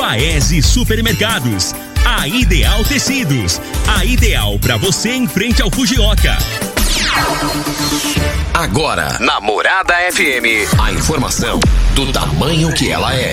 Paese Supermercados. A Ideal Tecidos. A ideal para você em frente ao Fujioka. Agora, na Morada FM, a informação do tamanho que ela é.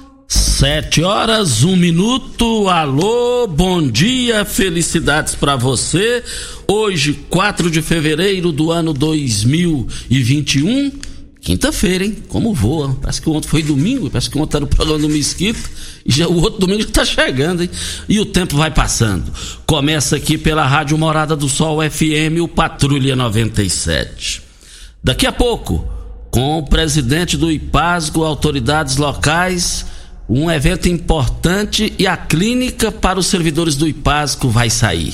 Sete horas, um minuto. Alô, bom dia, felicidades para você. Hoje, 4 de fevereiro do ano 2021. Quinta-feira, hein? Como voa. Parece que ontem foi domingo, parece que ontem era o programa do Mesquita. E já, o outro domingo já tá chegando, hein? E o tempo vai passando. Começa aqui pela Rádio Morada do Sol FM, o Patrulha 97. Daqui a pouco, com o presidente do IPASGO, autoridades locais um evento importante e a clínica para os servidores do IPASCO vai sair.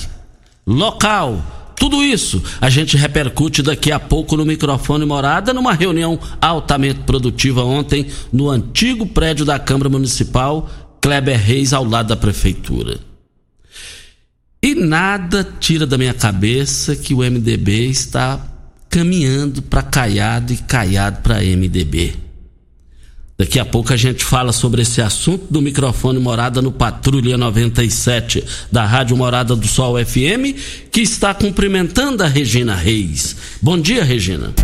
Local, tudo isso a gente repercute daqui a pouco no microfone morada numa reunião altamente produtiva ontem no antigo prédio da Câmara Municipal, Kleber Reis, ao lado da Prefeitura. E nada tira da minha cabeça que o MDB está caminhando para Caiado e Caiado para MDB. Daqui a pouco a gente fala sobre esse assunto do microfone Morada no Patrulha 97 da Rádio Morada do Sol FM, que está cumprimentando a Regina Reis. Bom dia, Regina.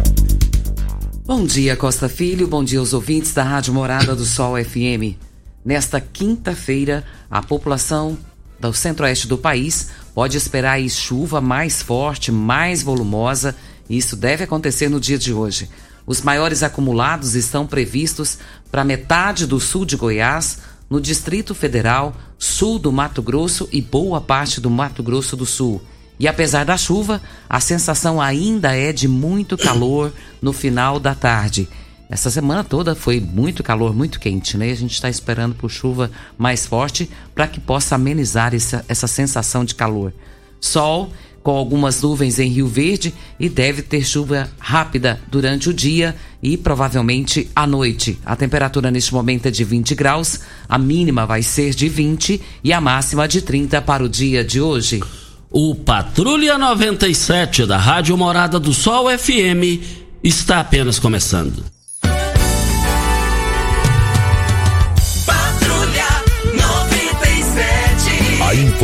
Bom dia, Costa Filho. Bom dia aos ouvintes da Rádio Morada do Sol FM. Nesta quinta-feira, a população do centro-oeste do país pode esperar chuva mais forte, mais volumosa. E isso deve acontecer no dia de hoje. Os maiores acumulados estão previstos para metade do sul de Goiás, no Distrito Federal, sul do Mato Grosso e boa parte do Mato Grosso do Sul. E apesar da chuva, a sensação ainda é de muito calor no final da tarde. Essa semana toda foi muito calor, muito quente, né? A gente está esperando por chuva mais forte para que possa amenizar essa, essa sensação de calor. Sol com algumas nuvens em Rio Verde e deve ter chuva rápida durante o dia e provavelmente à noite. A temperatura neste momento é de 20 graus, a mínima vai ser de 20 e a máxima de 30 para o dia de hoje. O Patrulha 97 da Rádio Morada do Sol FM está apenas começando.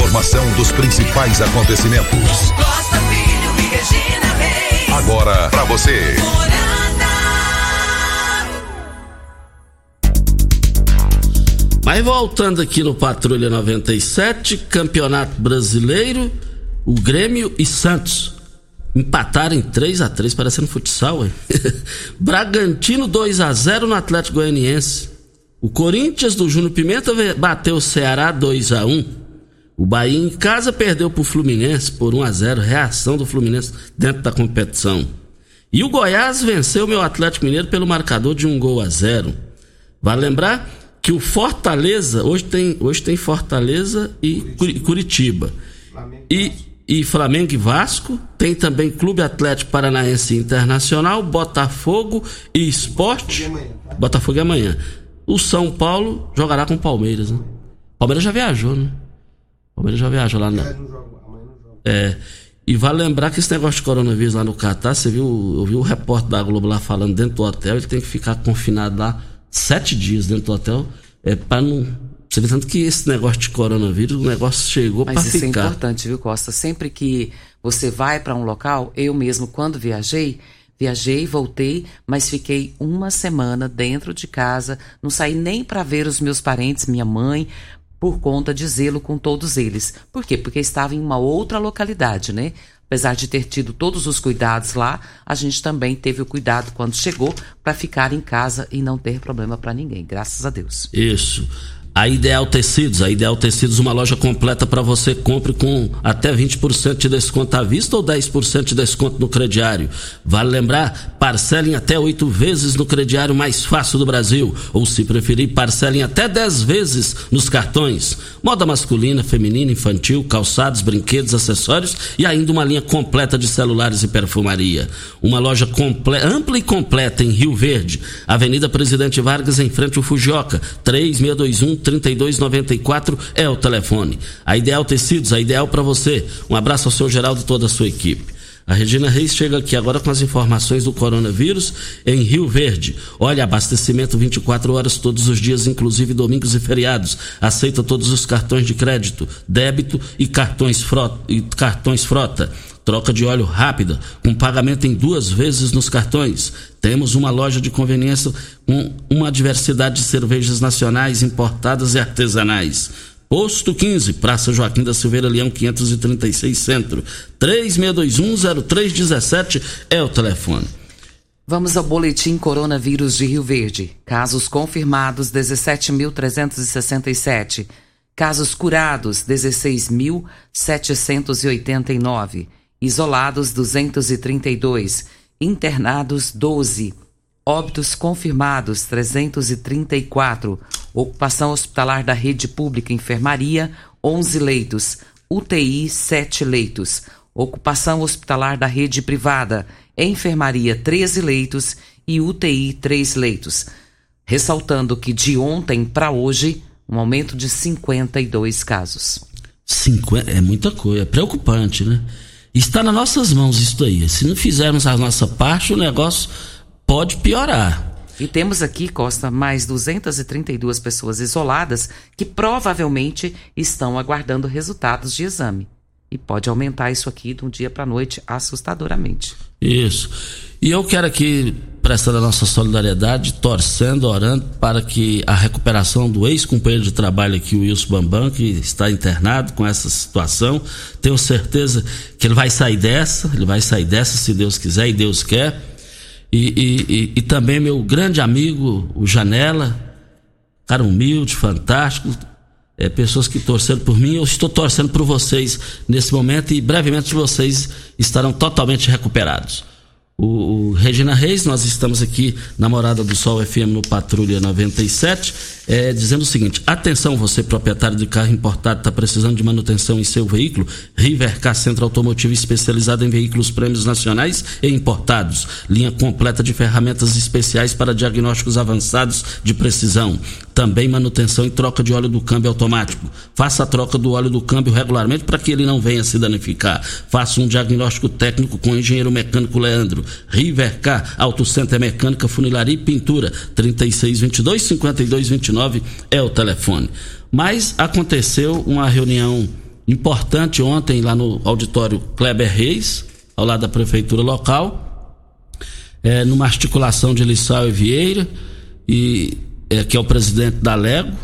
Informação dos principais acontecimentos. Costa Filho e Regina Reis. Agora para você. Mas voltando aqui no Patrulha 97, Campeonato Brasileiro, o Grêmio e Santos empataram em 3 a 3 parecendo futsal, ué. Bragantino 2 a 0 no Atlético Goianiense. O Corinthians do Júnior Pimenta bateu o Ceará 2 a 1 o Bahia em casa perdeu para o Fluminense por 1 a 0 reação do Fluminense dentro da competição. E o Goiás venceu o meu Atlético Mineiro pelo marcador de um gol a zero. Vale lembrar que o Fortaleza, hoje tem, hoje tem Fortaleza e Curitiba. E, e Flamengo e Vasco. Tem também Clube Atlético Paranaense Internacional, Botafogo e Esporte. Botafogo é amanhã. O São Paulo jogará com o Palmeiras, né? Palmeiras já viajou, né? Palmeiras já viaja lá na. É. E vale lembrar que esse negócio de coronavírus lá no Catar, você viu, eu vi o repórter da Globo lá falando dentro do hotel, ele tem que ficar confinado lá sete dias dentro do hotel, é, para não, Você vê tanto que esse negócio de coronavírus, o negócio chegou para Mas ficar. isso é importante, viu, Costa? Sempre que você vai para um local, eu mesmo, quando viajei, viajei, voltei, mas fiquei uma semana dentro de casa, não saí nem para ver os meus parentes, minha mãe, por conta de zelo com todos eles. Por quê? Porque estava em uma outra localidade, né? Apesar de ter tido todos os cuidados lá, a gente também teve o cuidado quando chegou para ficar em casa e não ter problema para ninguém, graças a Deus. Isso. A Ideal Tecidos, a Ideal Tecidos, uma loja completa para você compre com até 20% de desconto à vista ou 10% de desconto no crediário. Vale lembrar, parcelem até oito vezes no crediário mais fácil do Brasil, ou se preferir, parcelem até 10 vezes nos cartões. Moda masculina, feminina, infantil, calçados, brinquedos, acessórios e ainda uma linha completa de celulares e perfumaria. Uma loja ampla e completa em Rio Verde, Avenida Presidente Vargas, em frente ao Fujioka, 3621 3294 é o telefone. A Ideal Tecidos, a ideal para você. Um abraço ao seu Geraldo e toda a sua equipe. A Regina Reis chega aqui agora com as informações do coronavírus em Rio Verde. Olha, abastecimento 24 horas todos os dias, inclusive domingos e feriados. Aceita todos os cartões de crédito, débito e cartões frota. E cartões frota. Troca de óleo rápida, com pagamento em duas vezes nos cartões. Temos uma loja de conveniência com uma diversidade de cervejas nacionais, importadas e artesanais. Posto 15, Praça Joaquim da Silveira Leão 536 Centro. 36210317 é o telefone. Vamos ao boletim coronavírus de Rio Verde. Casos confirmados 17.367. Casos curados 16.789. Isolados 232. Internados 12. Óbitos confirmados 334. Ocupação hospitalar da rede pública enfermaria 11 leitos. UTI 7 leitos. Ocupação hospitalar da rede privada enfermaria 13 leitos e UTI 3 leitos. Ressaltando que de ontem para hoje, um aumento de 52 casos. 50, é muita coisa, é preocupante, né? Está nas nossas mãos isso aí. Se não fizermos a nossa parte, o negócio pode piorar. E temos aqui, Costa, mais 232 pessoas isoladas que provavelmente estão aguardando resultados de exame. E pode aumentar isso aqui de um dia para a noite assustadoramente. Isso. E eu quero aqui prestar a nossa solidariedade, torcendo, orando para que a recuperação do ex-companheiro de trabalho aqui, o Wilson Bambam, que está internado com essa situação. Tenho certeza que ele vai sair dessa, ele vai sair dessa se Deus quiser e Deus quer. E, e, e, e também meu grande amigo, o Janela, cara humilde, fantástico, é, pessoas que torceram por mim, eu estou torcendo por vocês nesse momento e brevemente vocês estarão totalmente recuperados. O, o, Regina Reis, nós estamos aqui na Morada do Sol FM no Patrulha 97, é, dizendo o seguinte: atenção, você proprietário de carro importado, está precisando de manutenção em seu veículo? Rivercar Centro Automotivo especializado em veículos prêmios nacionais e importados. Linha completa de ferramentas especiais para diagnósticos avançados de precisão. Também manutenção e troca de óleo do câmbio automático. Faça a troca do óleo do câmbio regularmente para que ele não venha se danificar. Faça um diagnóstico técnico com o engenheiro mecânico Leandro. Rivercar, Auto Center Mecânica, Funilaria e Pintura. 3622 5229 é o telefone. Mas aconteceu uma reunião importante ontem lá no auditório Kleber Reis, ao lado da prefeitura local, é, numa articulação de Lissau e Vieira, e, é, que é o presidente da Lego.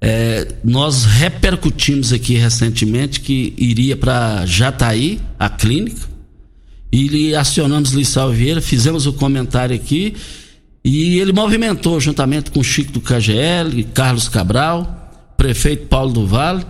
É, nós repercutimos aqui recentemente que iria para Jataí, a clínica, e acionamos Lissau Vieira, fizemos o comentário aqui e ele movimentou juntamente com Chico do KGL, Carlos Cabral, prefeito Paulo do Vale,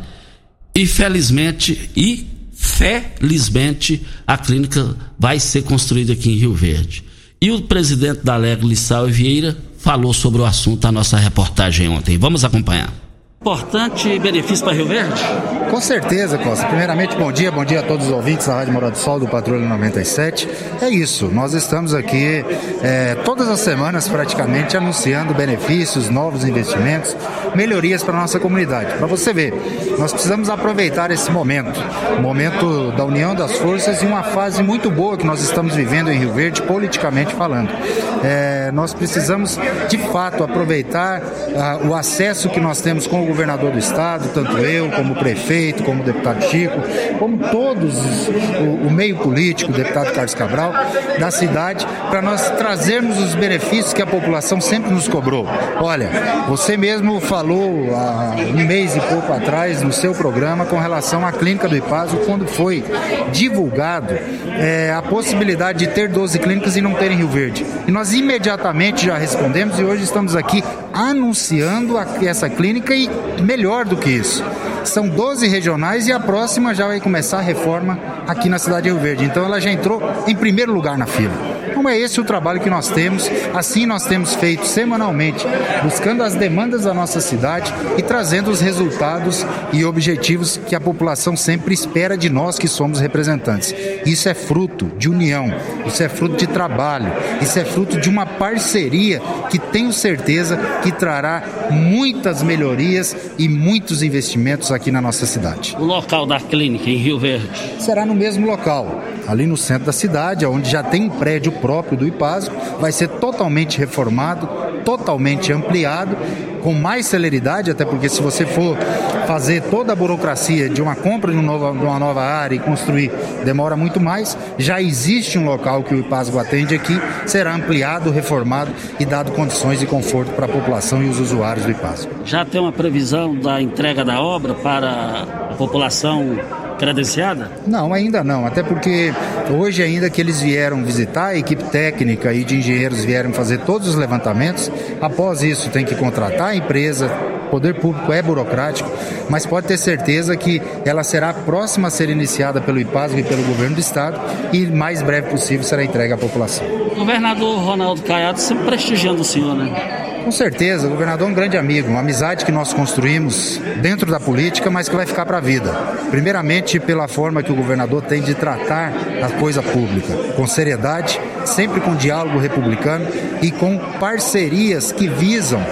e felizmente e felizmente a clínica vai ser construída aqui em Rio Verde. E o presidente da Alegre Lissau Vieira falou sobre o assunto na nossa reportagem ontem. Vamos acompanhar. Importante benefício para Rio Verde? Com certeza, Costa. Primeiramente, bom dia, bom dia a todos os ouvintes da Rádio Morada do Sol do Patrulha 97. É isso, nós estamos aqui é, todas as semanas praticamente anunciando benefícios, novos investimentos, melhorias para a nossa comunidade. Para você ver, nós precisamos aproveitar esse momento, momento da união das forças e uma fase muito boa que nós estamos vivendo em Rio Verde, politicamente falando. É, nós precisamos, de fato, aproveitar uh, o acesso que nós temos com o governador do estado, tanto eu, como prefeito, como deputado Chico, como todos os, o, o meio político, o deputado Carlos Cabral, da cidade, para nós trazermos os benefícios que a população sempre nos cobrou. Olha, você mesmo falou há um mês e pouco atrás no seu programa com relação à clínica do Ipazo, quando foi divulgado é, a possibilidade de ter 12 clínicas e não ter em Rio Verde. E nós imediatamente já respondemos e hoje estamos aqui anunciando a, essa clínica e melhor do que isso. São 12 regionais e a próxima já vai começar a reforma aqui na cidade de Rio Verde. Então ela já entrou em primeiro lugar na fila. Então é esse o trabalho que nós temos. Assim nós temos feito semanalmente, buscando as demandas da nossa cidade e trazendo os resultados e objetivos que a população sempre espera de nós que somos representantes. Isso é fruto de união, isso é fruto de trabalho, isso é fruto de uma parceria que tenho certeza que trará muitas melhorias e muitos investimentos aqui na nossa cidade. O local da clínica em Rio Verde será no mesmo local, ali no centro da cidade, onde já tem um prédio próprio do IPASO, vai ser totalmente reformado, totalmente ampliado, com mais celeridade, até porque se você for fazer toda a burocracia de uma compra de, uma nova área e construir, demora muito mais. Já existe um local que o IPASGO atende aqui, será ampliado, reformado e dado condições e conforto para a população e os usuários do IPASGO. Já tem uma previsão da entrega da obra para a população credenciada? Não, ainda não. Até porque hoje ainda que eles vieram visitar, a equipe técnica e de engenheiros vieram fazer todos os levantamentos. Após isso tem que contratar a empresa. O poder público é burocrático, mas pode ter certeza que ela será próxima a ser iniciada pelo IPASG e pelo governo do estado e mais breve possível será entregue à população. Governador Ronaldo Caiado sempre prestigiando o senhor, né? Com certeza, o governador é um grande amigo, uma amizade que nós construímos dentro da política, mas que vai ficar para a vida. Primeiramente, pela forma que o governador tem de tratar a coisa pública, com seriedade, sempre com diálogo republicano e com parcerias que visam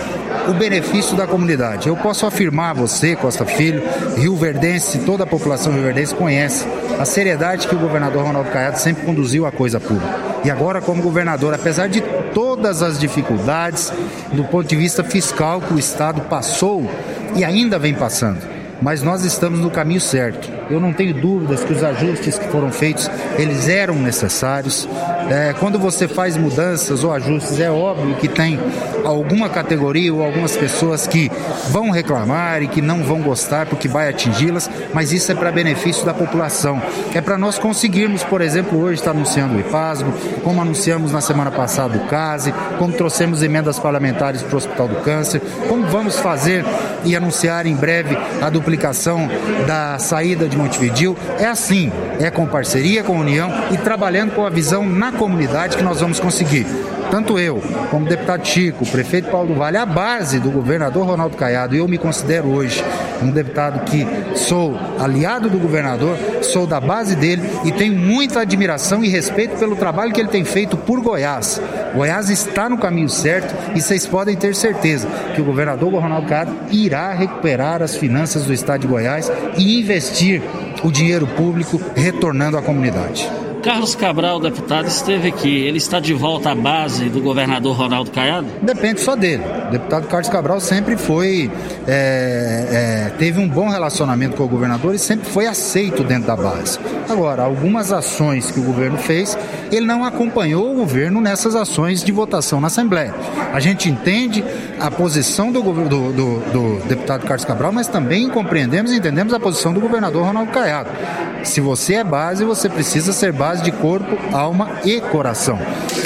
o benefício da comunidade. Eu posso afirmar a você, Costa Filho, Rio Verdense, toda a população rio verdense conhece a seriedade que o governador Ronaldo Caiado sempre conduziu à coisa pública. E agora, como governador, apesar de todas as dificuldades do ponto de vista fiscal que o Estado passou e ainda vem passando, mas nós estamos no caminho certo. Eu não tenho dúvidas que os ajustes que foram feitos, eles eram necessários. É, quando você faz mudanças ou ajustes, é óbvio que tem alguma categoria ou algumas pessoas que vão reclamar e que não vão gostar porque vai atingi-las, mas isso é para benefício da população. É para nós conseguirmos, por exemplo, hoje está anunciando o IPASGO, como anunciamos na semana passada o CASE, como trouxemos emendas parlamentares para o Hospital do Câncer, como vamos fazer e anunciar em breve a duplicação da saída de Montevidil. É assim, é com parceria, com união e trabalhando com a visão na comunidade que nós vamos conseguir. Tanto eu, como o deputado Chico, o prefeito Paulo do Vale, a base do governador Ronaldo Caiado, eu me considero hoje um deputado que sou aliado do governador, sou da base dele e tenho muita admiração e respeito pelo trabalho que ele tem feito por Goiás. Goiás está no caminho certo e vocês podem ter certeza que o governador Ronaldo Caiado irá recuperar as finanças do estado de Goiás e investir o dinheiro público retornando à comunidade. Carlos Cabral, deputado, esteve aqui. Ele está de volta à base do governador Ronaldo Caiado? Depende só dele. O deputado Carlos Cabral sempre foi. É, é, teve um bom relacionamento com o governador e sempre foi aceito dentro da base. Agora, algumas ações que o governo fez, ele não acompanhou o governo nessas ações de votação na Assembleia. A gente entende a posição do, do, do, do deputado Carlos Cabral, mas também compreendemos e entendemos a posição do governador Ronaldo Caiado. Se você é base, você precisa ser base de corpo, alma e coração.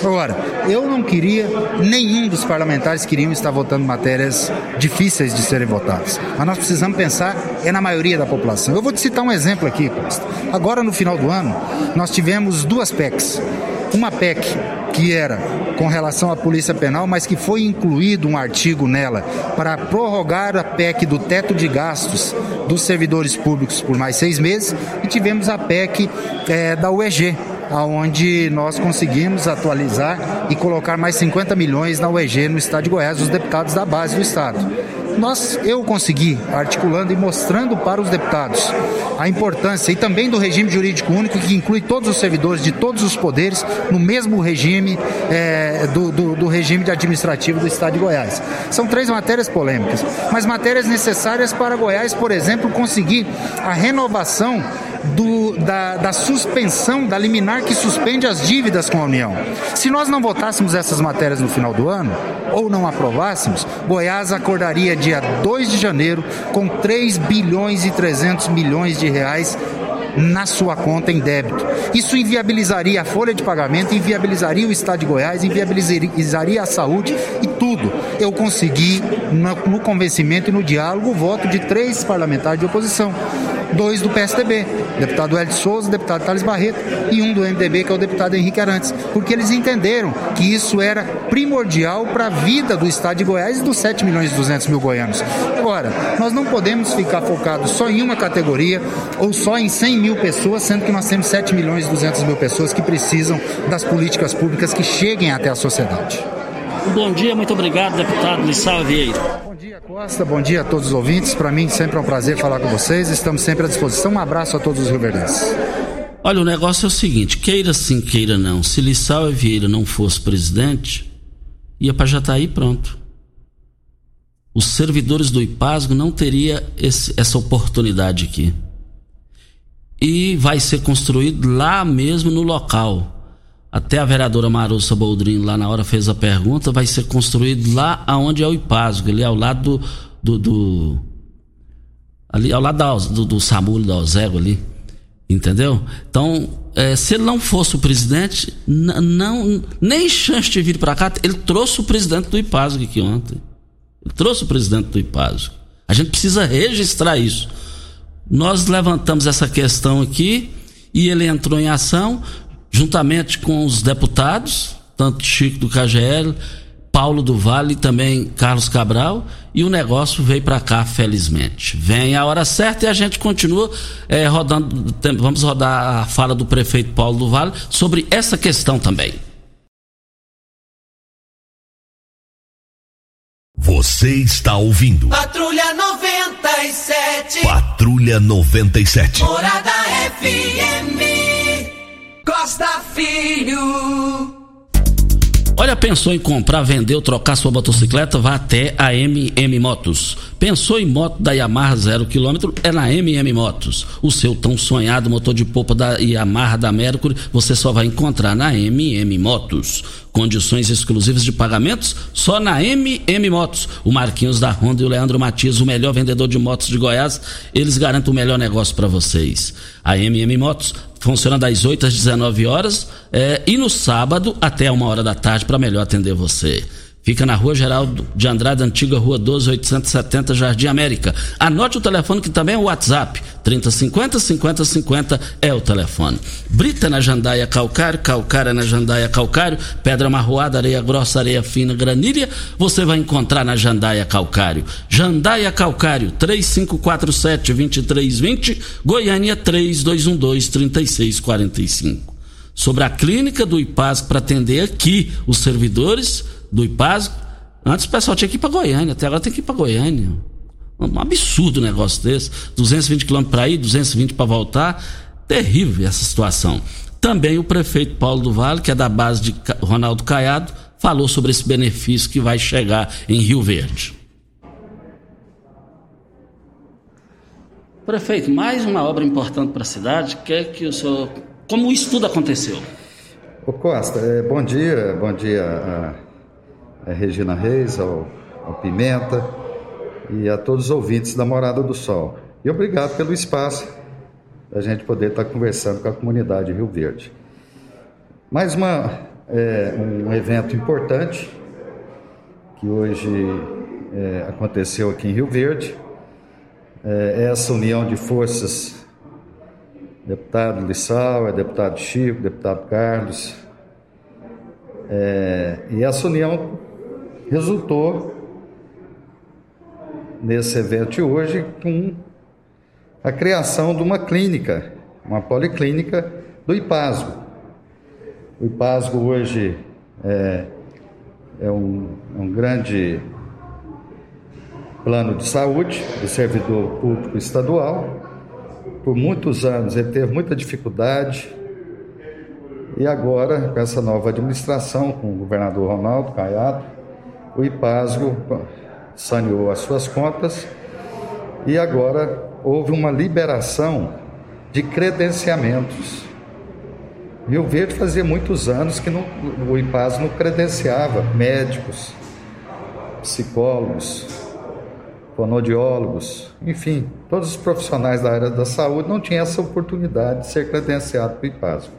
Agora, eu não queria, nenhum dos parlamentares queriam estar votando matérias difíceis de serem votadas. Mas nós precisamos pensar é na maioria da população. Eu vou te citar um exemplo aqui, Costa. Agora, no final do ano, nós tivemos duas PECs. Uma PEC que era com relação à Polícia Penal, mas que foi incluído um artigo nela para prorrogar a PEC do teto de gastos dos servidores públicos por mais seis meses, e tivemos a PEC é, da UEG, aonde nós conseguimos atualizar e colocar mais 50 milhões na UEG no estado de Goiás, os deputados da base do estado. Nós, eu consegui, articulando e mostrando para os deputados a importância e também do regime jurídico único, que inclui todos os servidores de todos os poderes no mesmo regime é, do, do, do regime administrativo do Estado de Goiás. São três matérias polêmicas, mas matérias necessárias para Goiás, por exemplo, conseguir a renovação do, da, da, suspensão, da liminar que suspende as dívidas com a União. Se nós não votássemos essas matérias no final do ano, ou não aprovássemos, Goiás acordaria dia 2 de janeiro com 3 bilhões e 300 milhões de reais na sua conta em débito. Isso inviabilizaria a folha de pagamento, inviabilizaria o Estado de Goiás, inviabilizaria a saúde e tudo. Eu consegui, no, convencimento e no diálogo, o voto de três parlamentares de oposição dois do PSDB, deputado Hélio Souza, deputado Thales Barreto e um do MDB, que é o deputado Henrique Arantes, porque eles entenderam que isso era primordial para a vida do Estado de Goiás e dos 7 milhões e 200 mil goianos. Agora, nós não podemos ficar focados só em uma categoria ou só em 100 mil pessoas, sendo que nós temos 7 milhões e 200 mil pessoas que precisam das políticas públicas que cheguem até a sociedade. Bom dia, muito obrigado, deputado Lissau Vieira dia, Costa. Bom dia a todos os ouvintes. Para mim, sempre é um prazer falar com vocês. Estamos sempre à disposição. Um abraço a todos os rioverdenses. Olha, o negócio é o seguinte: queira sim, queira não. Se Lissau Vieira não fosse presidente, ia para Jataí pronto. Os servidores do IPASGO não teriam essa oportunidade aqui. E vai ser construído lá mesmo no local até a vereadora Marussa Boldrin lá na hora fez a pergunta, vai ser construído lá aonde é o Ipasgo, ali ao lado do, do, do ali ao lado do, do Samulo, da Ozego ali, entendeu? Então, é, se ele não fosse o presidente, não nem chance de vir para cá, ele trouxe o presidente do Ipasgo aqui ontem. Ele trouxe o presidente do Ipasgo. A gente precisa registrar isso. Nós levantamos essa questão aqui e ele entrou em ação juntamente com os deputados, tanto Chico do KGL, Paulo do Vale e também Carlos Cabral, e o negócio veio para cá, felizmente. Vem a hora certa e a gente continua é, rodando. Vamos rodar a fala do prefeito Paulo do Vale sobre essa questão também. Você está ouvindo. Patrulha 97. Patrulha 97. Morada FM. Costa Filho. Olha, pensou em comprar, vender ou trocar sua motocicleta? Vá até a MM Motos. Pensou em moto da Yamaha zero quilômetro? É na MM Motos. O seu tão sonhado motor de polpa da Yamaha da Mercury você só vai encontrar na MM Motos. Condições exclusivas de pagamentos só na MM Motos. O Marquinhos da Honda e o Leandro Matias, o melhor vendedor de motos de Goiás, eles garantem o melhor negócio para vocês. A MM Motos funciona das 8 às 19 horas é, e no sábado até uma hora da tarde para melhor atender você. Fica na Rua Geraldo de Andrade, antiga Rua 12, 870, Jardim América. Anote o telefone que também é o WhatsApp. 3050 5050 é o telefone. Brita na Jandaia Calcário, Calcária na Jandaia Calcário, Pedra Marroada, Areia Grossa, Areia Fina, Granilha, você vai encontrar na Jandaia Calcário. Jandaia Calcário, 3547 2320, Goiânia 3212 3645. Sobre a clínica do IPAS para atender aqui os servidores do IPASGO. Antes o pessoal tinha que ir para Goiânia, até agora tem que ir para Goiânia. Um absurdo negócio desse. 220 quilômetros para ir, 220 para voltar. Terrível essa situação. Também o prefeito Paulo do Vale, que é da base de Ronaldo Caiado, falou sobre esse benefício que vai chegar em Rio Verde. Prefeito, mais uma obra importante para a cidade. Quer que o senhor. Como isso tudo aconteceu? Ô Costa, é, bom dia, bom dia a a Regina Reis, ao, ao Pimenta e a todos os ouvintes da Morada do Sol. E obrigado pelo espaço da gente poder estar conversando com a comunidade Rio Verde. Mais uma, é, um evento importante que hoje é, aconteceu aqui em Rio Verde, é, essa união de forças, deputado Lissau, é deputado Chico, deputado Carlos, é, e essa união resultou nesse evento de hoje com a criação de uma clínica, uma policlínica do IPASGO. O IPASGO hoje é, é um, é um grande plano de saúde do servidor público estadual. Por muitos anos ele teve muita dificuldade. E agora, com essa nova administração, com o governador Ronaldo Caiado, o IPASGO saneou as suas contas e agora houve uma liberação de credenciamentos. Rio Verde fazia muitos anos que não, o IPAS não credenciava médicos, psicólogos, fonodiólogos, enfim, todos os profissionais da área da saúde não tinham essa oportunidade de ser credenciado para o IPAS.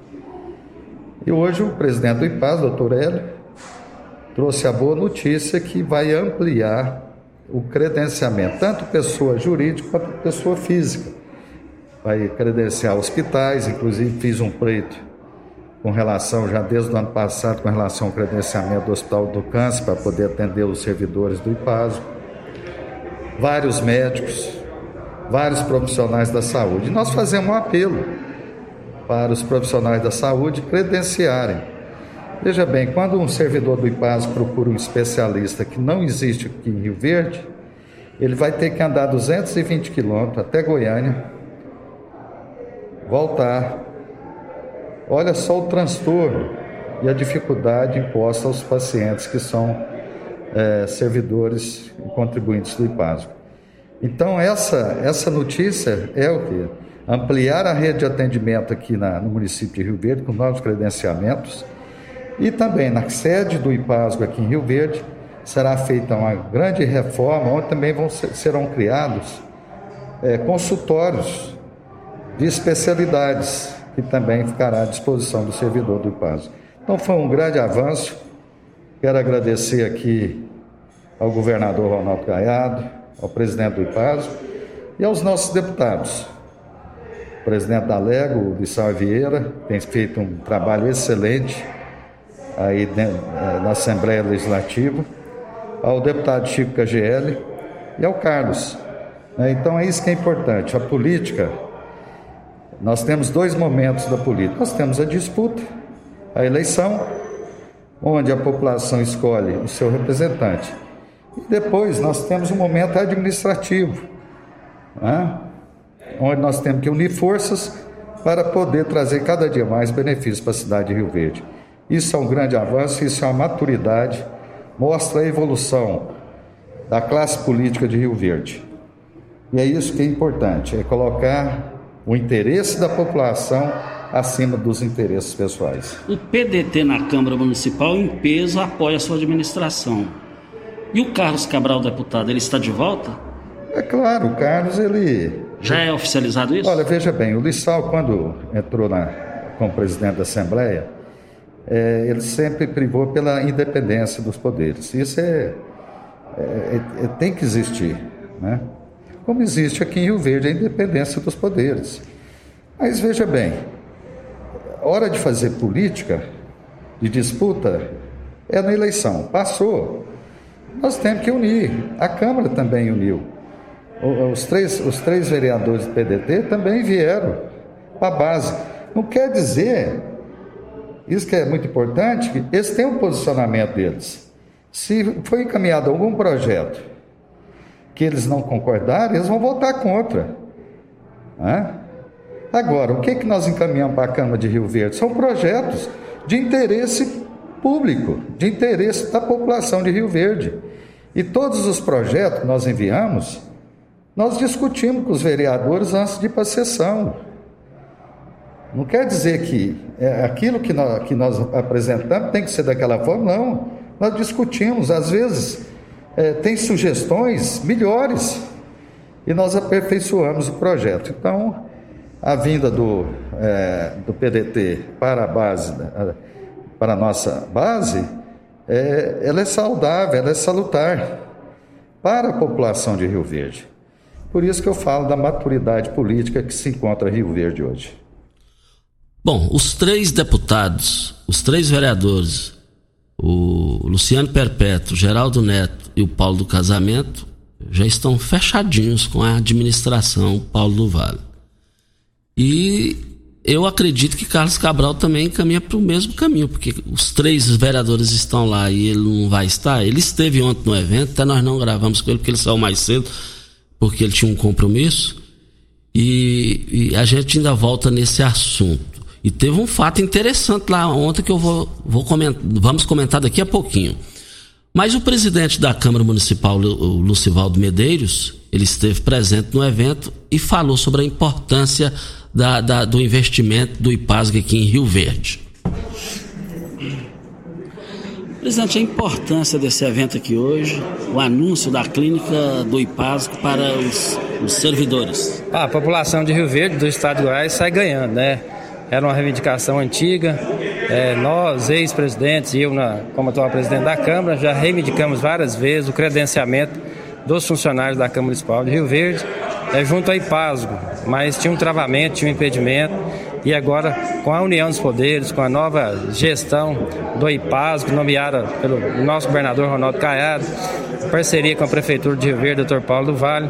E hoje o presidente do IPAS, doutor Hélio, trouxe a boa notícia que vai ampliar o credenciamento, tanto pessoa jurídica quanto pessoa física. Vai credenciar hospitais, inclusive fiz um pleito com relação, já desde o ano passado, com relação ao credenciamento do Hospital do Câncer, para poder atender os servidores do IPASO. Vários médicos, vários profissionais da saúde. Nós fazemos um apelo para os profissionais da saúde credenciarem Veja bem, quando um servidor do IPAS procura um especialista que não existe aqui em Rio Verde, ele vai ter que andar 220 quilômetros até Goiânia, voltar. Olha só o transtorno e a dificuldade imposta aos pacientes que são é, servidores e contribuintes do IPAS. Então, essa, essa notícia é o que? Ampliar a rede de atendimento aqui na, no município de Rio Verde com novos credenciamentos e também na sede do IPASGO aqui em Rio Verde será feita uma grande reforma, onde também vão ser, serão criados é, consultórios de especialidades, que também ficará à disposição do servidor do IPASGO. Então foi um grande avanço. Quero agradecer aqui ao governador Ronaldo Caiado, ao presidente do IPASGO e aos nossos deputados. O presidente da Lego, o Bissau Vieira, tem feito um trabalho excelente aí eh, na Assembleia Legislativa, ao deputado Chico KGL e ao Carlos. Né? Então é isso que é importante. A política, nós temos dois momentos da política. Nós temos a disputa, a eleição, onde a população escolhe o seu representante. E depois nós temos um momento administrativo, né? onde nós temos que unir forças para poder trazer cada dia mais benefícios para a cidade de Rio Verde. Isso é um grande avanço, isso é uma maturidade, mostra a evolução da classe política de Rio Verde. E é isso que é importante, é colocar o interesse da população acima dos interesses pessoais. O PDT na Câmara Municipal, em peso, apoia a sua administração. E o Carlos Cabral, deputado, ele está de volta? É claro, o Carlos, ele... Já é oficializado isso? Olha, veja bem, o Lissau, quando entrou na, como presidente da Assembleia, é, ele sempre privou pela independência dos poderes. Isso é, é, é, tem que existir, né? Como existe aqui em Rio Verde a independência dos poderes. Mas veja bem, hora de fazer política, de disputa, é na eleição. Passou. Nós temos que unir. A Câmara também uniu. Os três, os três vereadores do PDT também vieram para a base. Não quer dizer isso que é muito importante, que eles têm um posicionamento deles. Se foi encaminhado algum projeto que eles não concordarem, eles vão votar contra. Né? Agora, o que, que nós encaminhamos para a Câmara de Rio Verde? São projetos de interesse público, de interesse da população de Rio Verde. E todos os projetos que nós enviamos, nós discutimos com os vereadores antes de ir para a sessão. Não quer dizer que é, aquilo que nós, que nós apresentamos tem que ser daquela forma, não. Nós discutimos, às vezes é, tem sugestões melhores e nós aperfeiçoamos o projeto. Então, a vinda do, é, do PDT para a base, para a nossa base, é, ela é saudável, ela é salutar para a população de Rio Verde. Por isso que eu falo da maturidade política que se encontra Rio Verde hoje. Bom, os três deputados, os três vereadores, o Luciano Perpétuo, Geraldo Neto e o Paulo do Casamento, já estão fechadinhos com a administração Paulo do Vale. E eu acredito que Carlos Cabral também caminha para o mesmo caminho, porque os três vereadores estão lá e ele não vai estar. Ele esteve ontem no evento, até nós não gravamos com ele porque ele saiu mais cedo, porque ele tinha um compromisso. E, e a gente ainda volta nesse assunto. E teve um fato interessante lá ontem que eu vou, vou comentar, vamos comentar daqui a pouquinho. Mas o presidente da Câmara Municipal, o Lucivaldo Medeiros, ele esteve presente no evento e falou sobre a importância da, da, do investimento do IPASG aqui em Rio Verde. Presidente, a importância desse evento aqui hoje, o anúncio da clínica do IPASG para os, os servidores. A população de Rio Verde, do estado de Goiás, sai ganhando, né? Era uma reivindicação antiga. É, nós, ex-presidentes, e eu, na, como atual presidente da Câmara, já reivindicamos várias vezes o credenciamento dos funcionários da Câmara Municipal de Rio Verde é, junto ao IPASGO, mas tinha um travamento, tinha um impedimento. E agora, com a união dos poderes, com a nova gestão do IPASGO, nomeada pelo nosso governador Ronaldo Caiado, parceria com a Prefeitura de Rio Verde, Dr. Paulo do Vale,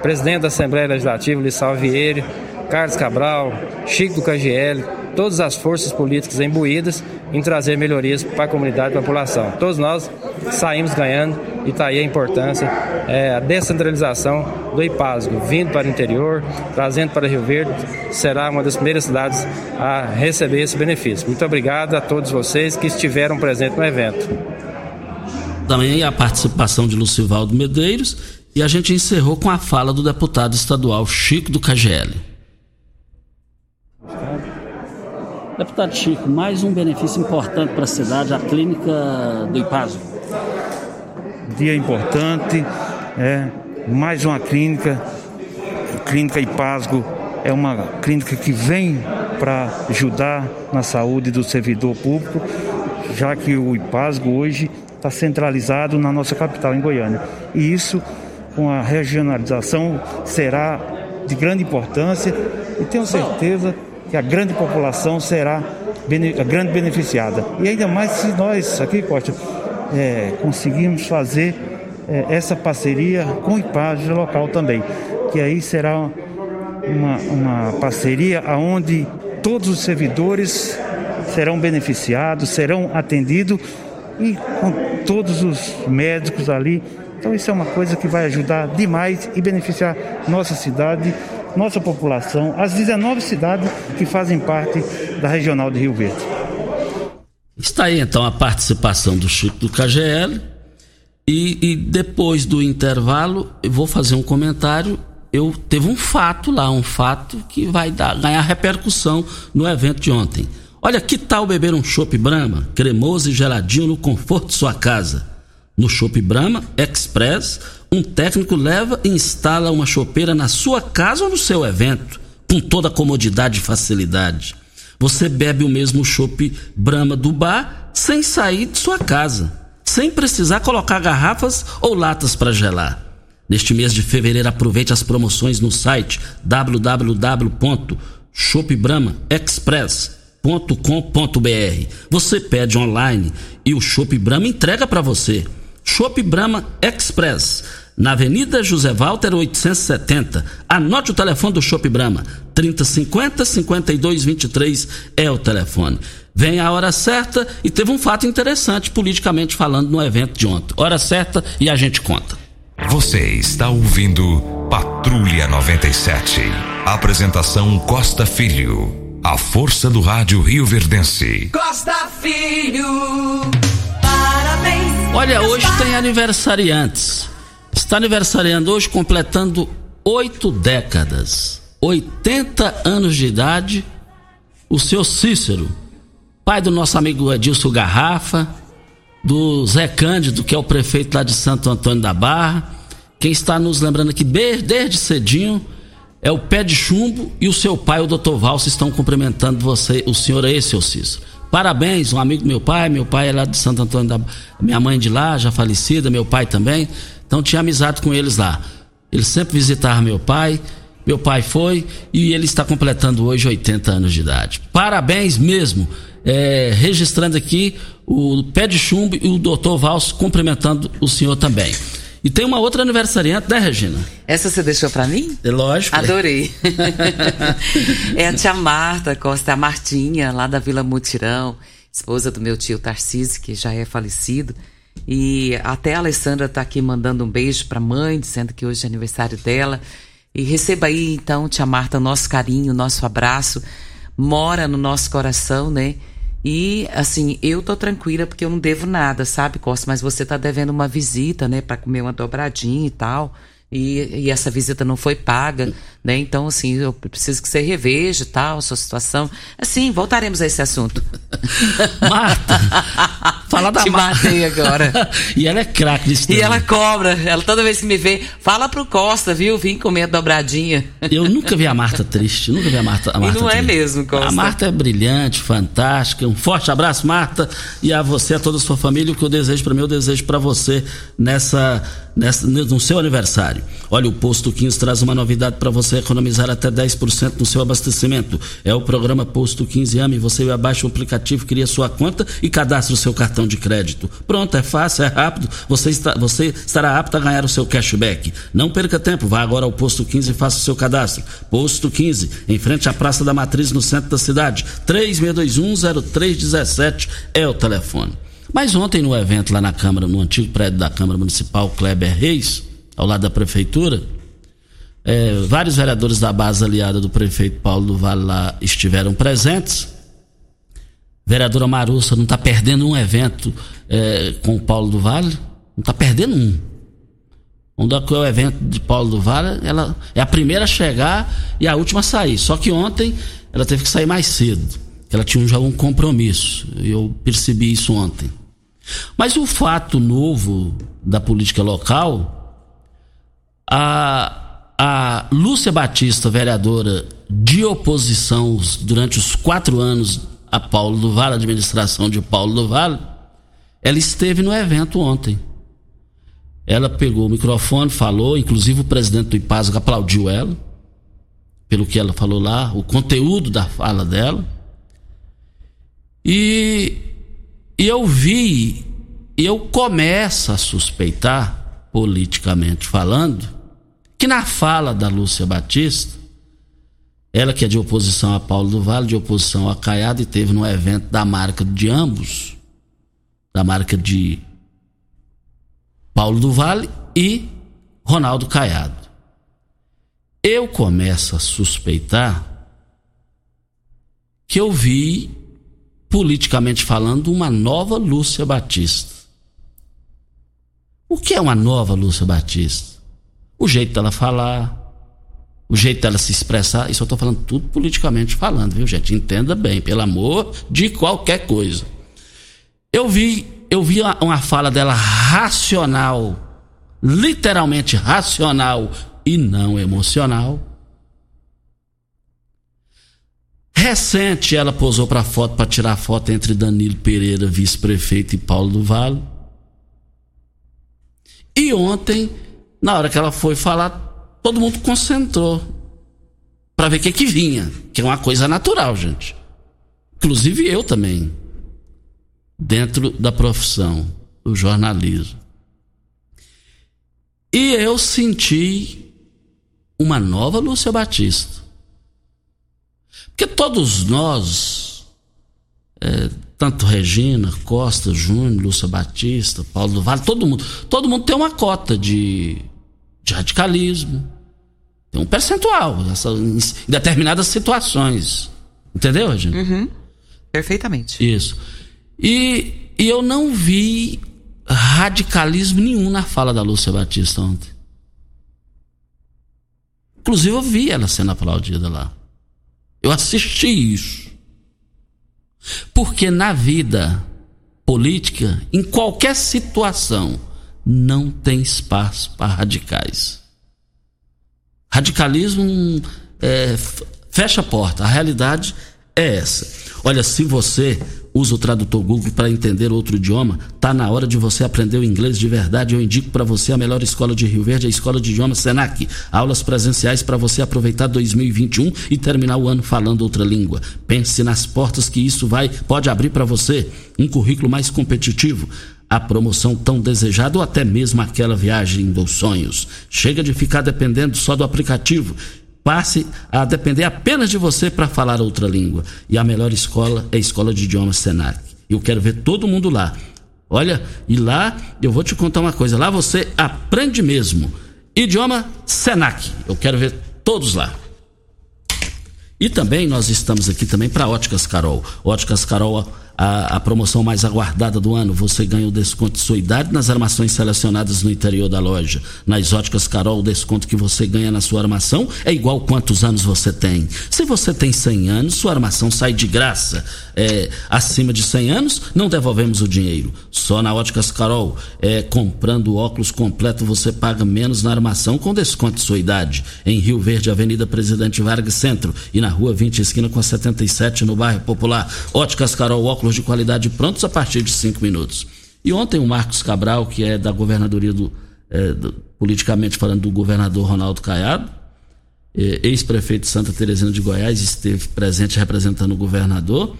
presidente da Assembleia Legislativa, Lissau Vieira, Carlos Cabral, Chico do KGL, todas as forças políticas imbuídas em trazer melhorias para a comunidade e para a população. Todos nós saímos ganhando e está aí a importância, é, a descentralização do IPASGO, vindo para o interior, trazendo para Rio Verde, será uma das primeiras cidades a receber esse benefício. Muito obrigado a todos vocês que estiveram presentes no evento. Também a participação de Lucivaldo Medeiros e a gente encerrou com a fala do deputado estadual Chico do KGL. Deputado Chico, mais um benefício importante para a cidade, a clínica do IPASO. Dia importante, é mais uma clínica, Clínica IPASGO é uma clínica que vem para ajudar na saúde do servidor público, já que o IPASGO hoje está centralizado na nossa capital, em Goiânia. E isso, com a regionalização, será de grande importância e tenho certeza que a grande população será a grande beneficiada. E ainda mais se nós aqui, Costa, é, conseguirmos fazer é, essa parceria com o IPAG local também, que aí será uma, uma parceria onde todos os servidores serão beneficiados, serão atendidos e com todos os médicos ali. Então isso é uma coisa que vai ajudar demais e beneficiar nossa cidade nossa população, as 19 cidades que fazem parte da regional de Rio Verde. Está aí então a participação do Chico do KGL. E, e depois do intervalo, eu vou fazer um comentário. Eu teve um fato lá, um fato que vai dar, ganhar repercussão no evento de ontem. Olha, que tal beber um chopp Brahma, cremoso e geladinho no conforto de sua casa? No Chopp Brahma Express, um técnico leva e instala uma chopeira na sua casa ou no seu evento, com toda a comodidade e facilidade. Você bebe o mesmo chopp Brahma do bar sem sair de sua casa, sem precisar colocar garrafas ou latas para gelar. Neste mês de fevereiro, aproveite as promoções no site www.shopbramaexpress.com.br. Você pede online e o Shop Brahma entrega para você. Chopp Brahma Express, na Avenida José Walter 870. Anote o telefone do Chopp Brahma, 3050 5223 é o telefone. Vem a hora certa e teve um fato interessante politicamente falando no evento de ontem. Hora certa e a gente conta. Você está ouvindo Patrulha 97. Apresentação Costa Filho. A força do rádio Rio Verdense. Costa Filho. Parabéns. Olha, hoje tem aniversariantes. Está aniversariando hoje, completando oito décadas, 80 anos de idade, o seu Cícero, pai do nosso amigo Edilson Garrafa, do Zé Cândido, que é o prefeito lá de Santo Antônio da Barra. Quem está nos lembrando aqui desde cedinho é o Pé de Chumbo e o seu pai, o Dr. Valso, estão cumprimentando você, o senhor aí, seu Cícero. Parabéns, um amigo do meu pai, meu pai é lá de Santo Antônio da minha mãe de lá, já falecida, meu pai também. Então tinha amizade com eles lá. Eles sempre visitavam meu pai. Meu pai foi e ele está completando hoje 80 anos de idade. Parabéns mesmo. É, registrando aqui o pé de chumbo e o doutor Valso cumprimentando o senhor também. E tem uma outra aniversariante, né, Regina? Essa você deixou para mim? É lógico. Adorei. é a tia Marta Costa, a Martinha, lá da Vila Mutirão, esposa do meu tio Tarcísio, que já é falecido. E até a Alessandra tá aqui mandando um beijo pra mãe, dizendo que hoje é aniversário dela. E receba aí, então, tia Marta, nosso carinho, nosso abraço. Mora no nosso coração, né? E, assim, eu tô tranquila porque eu não devo nada, sabe, Costa? Mas você tá devendo uma visita, né, para comer uma dobradinha e tal. E, e, essa visita não foi paga, né? Então, assim, eu preciso que você reveja tal, a sua situação. Assim, voltaremos a esse assunto. Marta, fala da Te Marta. matei agora. e ela é craque nisso E também. ela cobra, ela toda vez que me vê, fala pro Costa, viu? Vim comer a dobradinha. Eu nunca vi a Marta triste, nunca vi a Marta, a E Marta não é triste. mesmo, Costa. A Marta é brilhante, fantástica. Um forte abraço, Marta, e a você, a toda a sua família. O que eu desejo para mim, eu desejo para você nessa, nessa, no seu aniversário. Olha, o Posto 15 traz uma novidade para você economizar até 10% no seu abastecimento. É o programa Posto 15 Ame. Você abaixa o aplicativo, cria sua conta e cadastra o seu cartão de crédito. Pronto, é fácil, é rápido. Você, está, você estará apto a ganhar o seu cashback. Não perca tempo, vá agora ao Posto 15 e faça o seu cadastro. Posto 15, em frente à Praça da Matriz, no centro da cidade. 36210317 é o telefone. Mas ontem no evento lá na Câmara, no antigo prédio da Câmara Municipal, Kleber Reis, ao lado da Prefeitura, é, vários vereadores da base aliada do prefeito Paulo do Vale lá estiveram presentes. Vereadora Marussa não está perdendo um evento é, com o Paulo do Vale, não está perdendo um. Onde é é o evento de Paulo do Vale, ela é a primeira a chegar e a última a sair. Só que ontem ela teve que sair mais cedo. Ela tinha já um compromisso. Eu percebi isso ontem. Mas o fato novo da política local, a, a Lúcia Batista, vereadora de oposição os- durante os quatro anos a Paulo do Vale, a administração de Paulo do Vale, ela esteve no evento ontem. Ela pegou o microfone, falou, inclusive o presidente do IPASG aplaudiu ela, pelo que ela falou lá, o conteúdo da fala dela. E, e eu vi, eu começo a suspeitar, politicamente falando, que na fala da Lúcia Batista, ela que é de oposição a Paulo do Vale, de oposição a Caiado, e teve no evento da marca de ambos, da marca de Paulo do Vale e Ronaldo Caiado. Eu começo a suspeitar que eu vi, politicamente falando, uma nova Lúcia Batista. O que é uma nova Lúcia Batista? O jeito dela falar, o jeito dela se expressar, isso eu estou falando tudo politicamente falando, viu, gente? Entenda bem, pelo amor de qualquer coisa. Eu vi, eu vi uma, uma fala dela racional, literalmente racional e não emocional. Recente ela posou para foto para tirar foto entre Danilo Pereira, vice-prefeito, e Paulo do Vale. E ontem, na hora que ela foi falar, todo mundo concentrou para ver o que que vinha, que é uma coisa natural, gente. Inclusive eu também, dentro da profissão, do jornalismo. E eu senti uma nova Lúcia Batista. Porque todos nós, é, tanto Regina, Costa, Júnior, Lúcia Batista, Paulo do Vale, todo mundo, todo mundo tem uma cota de, de radicalismo. Tem um percentual essa, em determinadas situações. Entendeu, Regina? Uhum. Perfeitamente. Isso. E, e eu não vi radicalismo nenhum na fala da Lúcia Batista ontem. Inclusive eu vi ela sendo aplaudida lá. Eu assisti isso. Porque na vida política, em qualquer situação, não tem espaço para radicais. Radicalismo é, fecha a porta. A realidade é essa. Olha, se você usa o tradutor Google para entender outro idioma, tá na hora de você aprender o inglês de verdade. Eu indico para você a melhor escola de Rio Verde, a Escola de Idiomas Senac. Aulas presenciais para você aproveitar 2021 e terminar o ano falando outra língua. Pense nas portas que isso vai pode abrir para você. Um currículo mais competitivo. A promoção tão desejada ou até mesmo aquela viagem dos sonhos. Chega de ficar dependendo só do aplicativo. Passe a depender apenas de você para falar outra língua. E a melhor escola é a Escola de Idiomas Senac. Eu quero ver todo mundo lá. Olha, e lá eu vou te contar uma coisa: lá você aprende mesmo. Idioma Senac. Eu quero ver todos lá. E também nós estamos aqui também para Óticas Carol. Óticas Carol a, a, promoção mais aguardada do ano. Você ganha o desconto de sua idade nas armações selecionadas no interior da loja. Nas óticas Carol, o desconto que você ganha na sua armação é igual quantos anos você tem. Se você tem 100 anos, sua armação sai de graça. É, acima de 100 anos, não devolvemos o dinheiro. Só na óticas Carol, é, comprando óculos completo, você paga menos na armação com desconto de sua idade. Em Rio Verde, Avenida Presidente Vargas Centro e na Rua 20, esquina com a 77, no bairro Popular. Óticas Carol, óculos de qualidade prontos a partir de cinco minutos. E ontem o Marcos Cabral, que é da governadoria do, é, do politicamente falando do governador Ronaldo Caiado, é, ex-prefeito de Santa Teresina de Goiás, esteve presente representando o governador.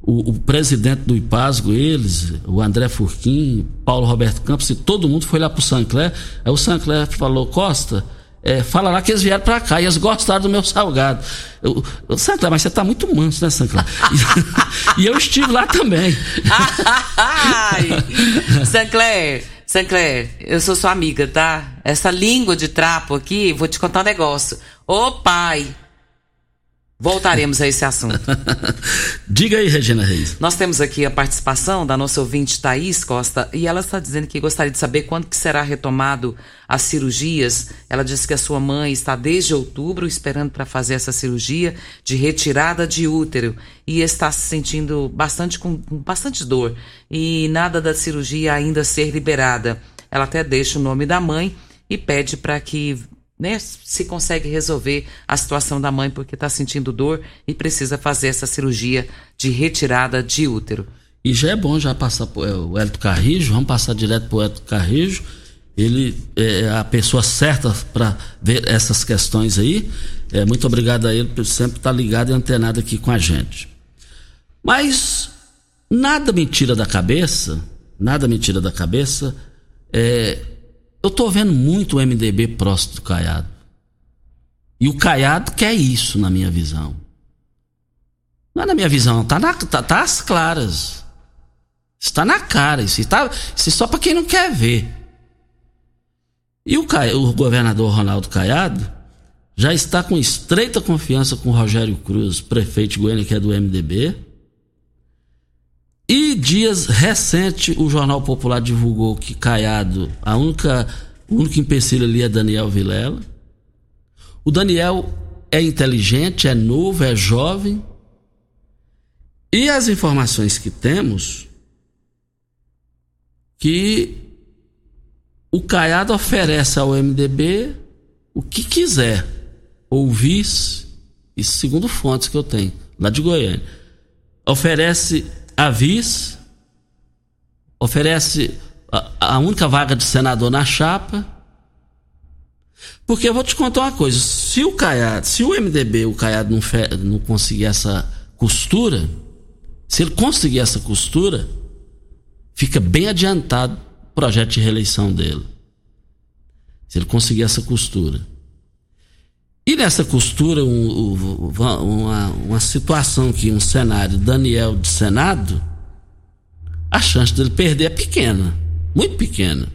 O, o, presidente do IPASGO, eles, o André Furquim, Paulo Roberto Campos, e todo mundo foi lá pro Sancler. Aí o Sancler falou, Costa, é, fala lá que eles vieram para cá e eles gostaram do meu salgado. Eu, eu, Sancler, mas você tá muito manso, né, Sancler? e eu estive lá também. Sancler, Sancler, eu sou sua amiga, tá? Essa língua de trapo aqui, vou te contar um negócio. Ô pai, Voltaremos a esse assunto. Diga aí, Regina Reis. Nós temos aqui a participação da nossa ouvinte Thaís Costa e ela está dizendo que gostaria de saber quando que será retomado as cirurgias. Ela disse que a sua mãe está desde outubro esperando para fazer essa cirurgia de retirada de útero e está se sentindo bastante com, com bastante dor e nada da cirurgia ainda ser liberada. Ela até deixa o nome da mãe e pede para que né, se consegue resolver a situação da mãe porque está sentindo dor e precisa fazer essa cirurgia de retirada de útero. E já é bom já passar por é, o Hélio Carrijo, vamos passar direto para o Hélio Carrijo. Ele é a pessoa certa para ver essas questões aí. É, muito obrigado a ele por sempre estar tá ligado e antenado aqui com a gente. Mas nada me tira da cabeça, nada me tira da cabeça é, eu tô vendo muito o MDB próximo do Caiado. E o Caiado quer isso, na minha visão. Não é na minha visão, tá, na, tá, tá às claras. Está na cara. Isso, está, isso é só para quem não quer ver. E o, o governador Ronaldo Caiado já está com estreita confiança com Rogério Cruz, prefeito de Goiânia, que é do MDB. E dias recente o Jornal Popular divulgou que Caiado, a única, o único empecilho ali é Daniel Vilela. O Daniel é inteligente, é novo, é jovem. E as informações que temos que o Caiado oferece ao MDB o que quiser, ou vice, isso segundo fontes que eu tenho, lá de Goiânia. Oferece avis, oferece a, a única vaga de senador na chapa. Porque eu vou te contar uma coisa: se o Caiado, se o MDB, o Caiado não, fe, não conseguir essa costura, se ele conseguir essa costura, fica bem adiantado o projeto de reeleição dele. Se ele conseguir essa costura. E nessa costura, um, uma, uma situação que um cenário Daniel de Senado, a chance dele perder é pequena, muito pequena.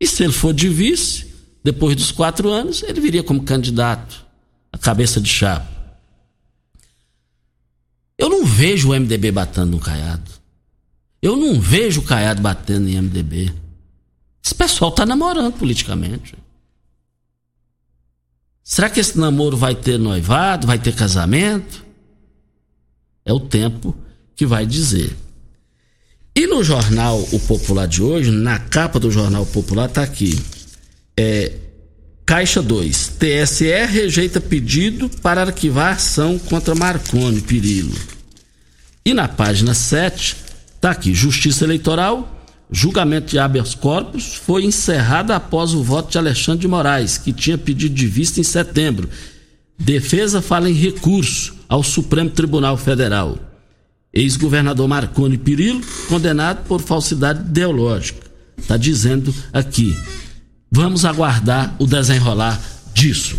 E se ele for de vice, depois dos quatro anos, ele viria como candidato, a cabeça de chapa. Eu não vejo o MDB batendo no Caiado. Eu não vejo o Caiado batendo em MDB. Esse pessoal está namorando politicamente. Será que esse namoro vai ter noivado, vai ter casamento? É o tempo que vai dizer. E no jornal O Popular de hoje, na capa do jornal Popular, está aqui. É, Caixa 2. TSE rejeita pedido para arquivar ação contra Marconi Pirillo. E na página 7, está aqui. Justiça Eleitoral Julgamento de habeas corpus foi encerrado após o voto de Alexandre de Moraes, que tinha pedido de vista em setembro. Defesa fala em recurso ao Supremo Tribunal Federal. ex-governador Marconi Perillo, condenado por falsidade ideológica. Está dizendo aqui. Vamos aguardar o desenrolar disso.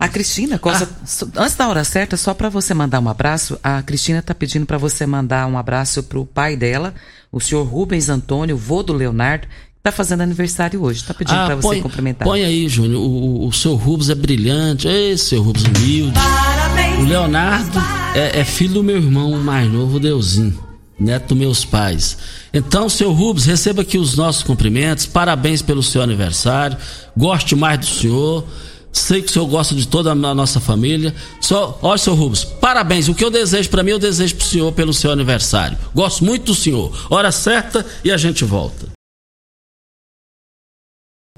A Cristina Costa, ah. antes da hora certa, só para você mandar um abraço, a Cristina está pedindo para você mandar um abraço para o pai dela, o senhor Rubens Antônio, vô do Leonardo, que está fazendo aniversário hoje. Está pedindo ah, para você cumprimentar. Põe aí, Júnior. O, o seu Rubens é brilhante. Ei, seu Rubens humilde. Parabéns, o Leonardo é, é, filho do meu irmão mais novo, Deusinho, neto dos meus pais. Então, seu Rubens, receba aqui os nossos cumprimentos. Parabéns pelo seu aniversário. Goste mais do senhor. Sei que o senhor gosta de toda a nossa família. Só, olha, senhor Rubens, parabéns. O que eu desejo para mim, eu desejo para o senhor pelo seu aniversário. Gosto muito do senhor. Hora certa e a gente volta.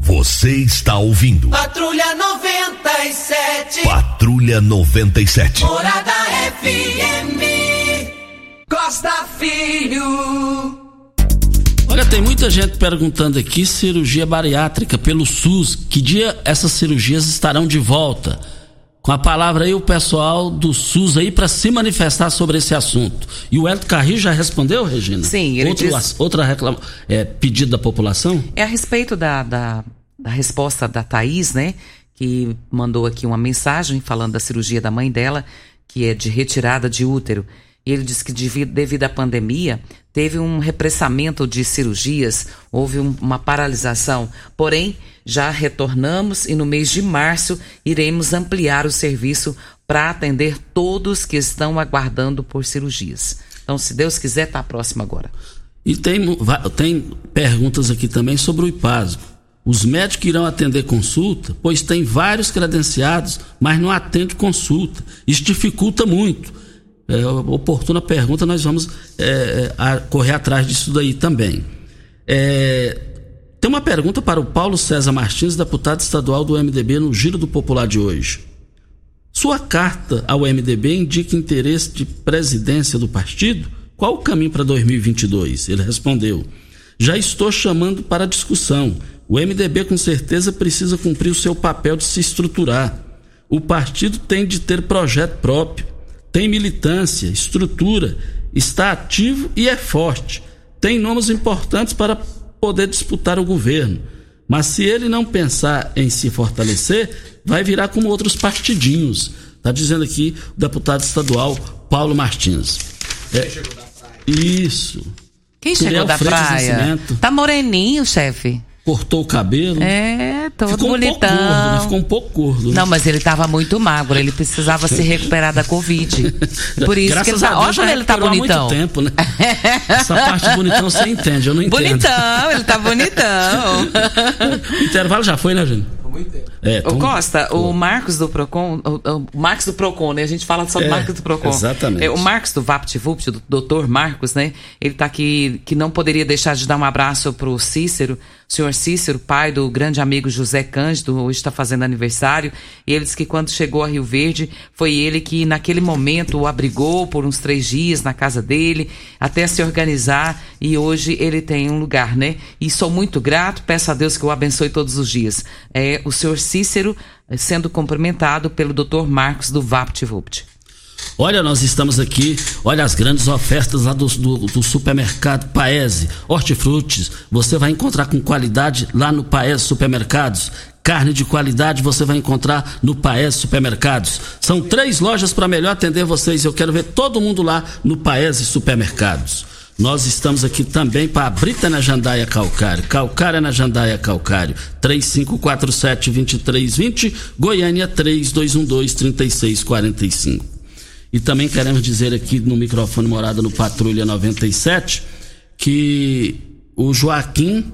Você está ouvindo. Patrulha 97. Patrulha 97. Morada FM. Costa Filho. Olha, tem muita gente perguntando aqui cirurgia bariátrica pelo SUS. Que dia essas cirurgias estarão de volta? Com a palavra aí o pessoal do SUS aí para se manifestar sobre esse assunto. E o Elton Carri já respondeu, Regina? Sim, ele Outro, diz... Outra reclama... é, pedido da população? É a respeito da, da, da resposta da Thaís, né? Que mandou aqui uma mensagem falando da cirurgia da mãe dela, que é de retirada de útero. E ele disse que devido à pandemia teve um repressamento de cirurgias, houve um, uma paralisação. Porém, já retornamos e no mês de março iremos ampliar o serviço para atender todos que estão aguardando por cirurgias. Então, se Deus quiser, está próximo agora. E tem, tem perguntas aqui também sobre o IPASO. Os médicos irão atender consulta, pois tem vários credenciados, mas não atende consulta. Isso dificulta muito é, oportuna pergunta, nós vamos é, a, correr atrás disso daí também. É, tem uma pergunta para o Paulo César Martins, deputado estadual do MDB no Giro do Popular de hoje. Sua carta ao MDB indica interesse de presidência do partido? Qual o caminho para 2022? Ele respondeu: Já estou chamando para discussão. O MDB com certeza precisa cumprir o seu papel de se estruturar. O partido tem de ter projeto próprio tem militância, estrutura, está ativo e é forte. Tem nomes importantes para poder disputar o governo. Mas se ele não pensar em se fortalecer, vai virar como outros partidinhos. Está dizendo aqui o deputado estadual Paulo Martins. É, isso. Quem chegou da praia? Tá moreninho, chefe cortou o cabelo. É, todo ficou bonitão. Um pouco gordo, né? Ficou um pouco gordo. Né? Não, mas ele estava muito magro, ele precisava se recuperar da Covid. Por isso Graças que ele tá, olha como ele tá bonitão. Há muito tempo, né? Essa parte bonitão você entende, eu não entendo. Bonitão, ele tá bonitão. o intervalo já foi, né, gente? É, o Costa, o Marcos do Procon, o, o Marcos do Procon, né? A gente fala só do é, Marcos do Procon. Exatamente. É, o Marcos do VaptVupt, do doutor Marcos, né? Ele tá aqui, que não poderia deixar de dar um abraço pro Cícero, senhor Cícero, pai do grande amigo José Cândido, hoje está fazendo aniversário. E ele disse que quando chegou a Rio Verde, foi ele que naquele momento o abrigou por uns três dias na casa dele, até se organizar. E hoje ele tem um lugar, né? E sou muito grato, peço a Deus que o abençoe todos os dias. É, o senhor Cícero eh, sendo cumprimentado pelo Dr. Marcos do VaptVupt. Olha, nós estamos aqui, olha as grandes ofertas lá do, do, do, supermercado Paese, hortifrutis, você vai encontrar com qualidade lá no Paese Supermercados. Carne de qualidade você vai encontrar no Paese Supermercados. São três lojas para melhor atender vocês. Eu quero ver todo mundo lá no Paese Supermercados. Nós estamos aqui também para a Brita na Jandaia Calcário. Calcária na Jandaia Calcário. 3547-2320. Goiânia 3212-3645. E também queremos dizer aqui no microfone Morada no Patrulha 97 que o Joaquim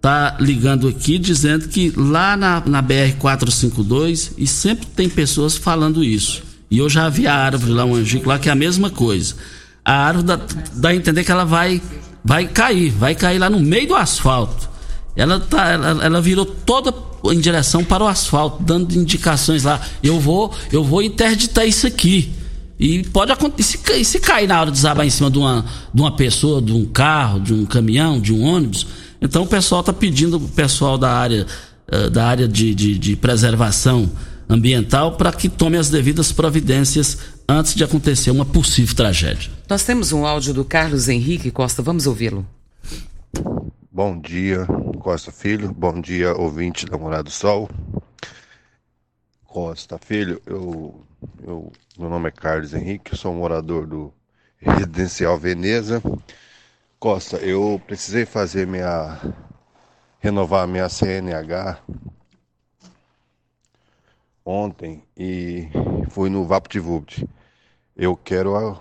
tá ligando aqui dizendo que lá na, na BR 452 e sempre tem pessoas falando isso. E eu já vi a árvore lá, um angico lá, que é a mesma coisa a árvore dá, dá a entender que ela vai, vai cair, vai cair lá no meio do asfalto. Ela, tá, ela, ela virou toda em direção para o asfalto, dando indicações lá. Eu vou, eu vou interditar isso aqui. E pode acontecer. E se, cair na hora de desabar em cima de uma, de uma pessoa, de um carro, de um caminhão, de um ônibus. Então o pessoal está pedindo o pessoal da área, uh, da área de, de, de preservação ambiental para que tome as devidas providências antes de acontecer uma possível tragédia. Nós temos um áudio do Carlos Henrique Costa, vamos ouvi-lo. Bom dia, Costa Filho. Bom dia, ouvinte da Morada do Sol. Costa Filho, eu, eu, meu nome é Carlos Henrique, sou morador do Residencial Veneza. Costa, eu precisei fazer minha. renovar minha CNH ontem e fui no VaptVupt. Eu quero ah,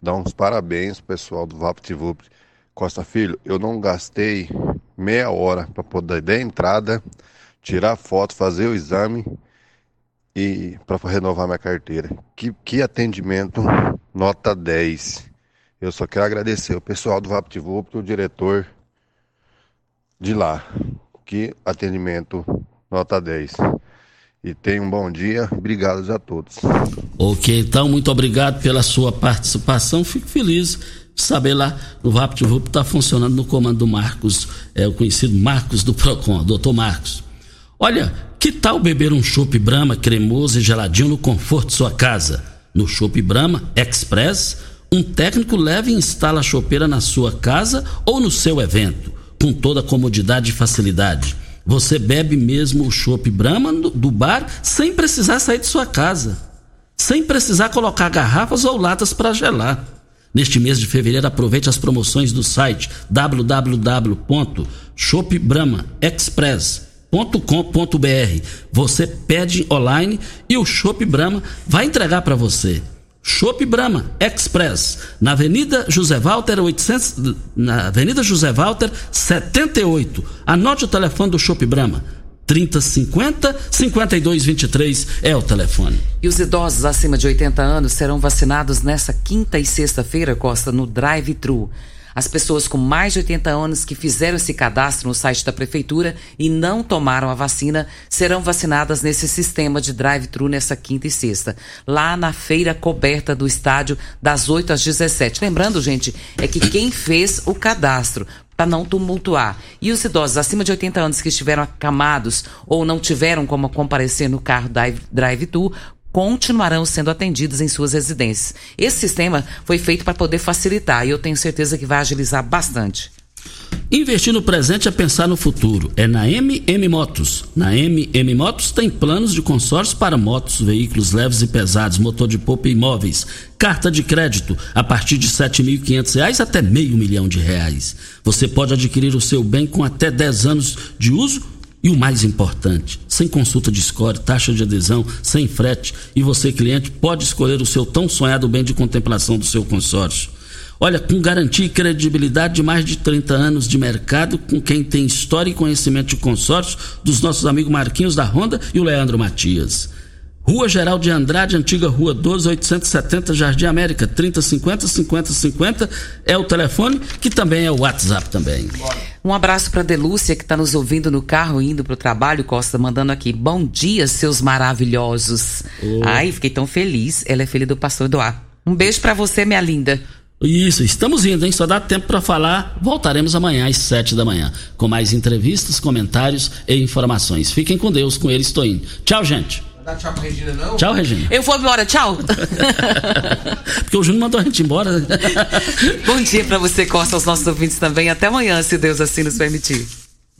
dar uns parabéns pro pessoal do VaptVupt. Costa Filho, eu não gastei meia hora para poder dar entrada, tirar foto, fazer o exame e para renovar minha carteira. Que, que atendimento nota 10. Eu só quero agradecer o pessoal do VaptVupt, o diretor de lá. Que atendimento nota 10. E tenha um bom dia. Obrigado a todos. Ok, então, muito obrigado pela sua participação. Fico feliz de saber lá no VaptVupt está funcionando no comando do Marcos, é o conhecido Marcos do Procon, doutor Marcos. Olha, que tal beber um chopp Brahma cremoso e geladinho no conforto de sua casa? No Chopp Brahma Express, um técnico leva e instala a chopeira na sua casa ou no seu evento, com toda a comodidade e facilidade. Você bebe mesmo o chopp Brahma do bar sem precisar sair de sua casa, sem precisar colocar garrafas ou latas para gelar. Neste mês de fevereiro, aproveite as promoções do site www.shopbramaexpress.com .com.br. Você pede online e o Shop Brahma vai entregar para você. Shop Brahma Express, na Avenida José Walter 800, na Avenida José Walter 78. Anote o telefone do Shop Brahma. 3050 5223 é o telefone. E os idosos acima de 80 anos serão vacinados nessa quinta e sexta-feira, Costa, no Drive-Thru. As pessoas com mais de 80 anos que fizeram esse cadastro no site da prefeitura e não tomaram a vacina serão vacinadas nesse sistema de drive-thru nessa quinta e sexta, lá na feira coberta do estádio das 8 às 17. Lembrando, gente, é que quem fez o cadastro para não tumultuar. E os idosos acima de 80 anos que estiveram acamados ou não tiveram como comparecer no carro drive-thru continuarão sendo atendidos em suas residências. Esse sistema foi feito para poder facilitar e eu tenho certeza que vai agilizar bastante. Investir no presente é pensar no futuro. É na MM Motos. Na MM Motos tem planos de consórcio para motos, veículos leves e pesados, motor de poupa e imóveis, carta de crédito a partir de R$ 7.500 até meio milhão de reais. Você pode adquirir o seu bem com até 10 anos de uso e o mais importante, sem consulta de score, taxa de adesão, sem frete, e você, cliente, pode escolher o seu tão sonhado bem de contemplação do seu consórcio. Olha, com garantia e credibilidade de mais de 30 anos de mercado, com quem tem história e conhecimento de consórcio, dos nossos amigos Marquinhos da Honda e o Leandro Matias. Rua Geral de Andrade, antiga Rua 12, 870, Jardim América, 3050 5050 é o telefone, que também é o WhatsApp também. Um abraço para Delúcia que está nos ouvindo no carro indo para o trabalho, Costa, mandando aqui. Bom dia, seus maravilhosos. Oh. Ai, fiquei tão feliz. Ela é filha do pastor Eduardo. Um beijo para você, minha linda. Isso, estamos indo, hein? Só dá tempo para falar. Voltaremos amanhã às sete da manhã, com mais entrevistas, comentários e informações. Fiquem com Deus, com ele estou indo. Tchau, gente. Dá tchau pra Regina, não? Tchau, Regina. Eu vou embora, tchau. Porque o Júnior mandou a gente embora. Bom dia para você, Costa, aos nossos ouvintes também. Até amanhã, se Deus assim nos permitir.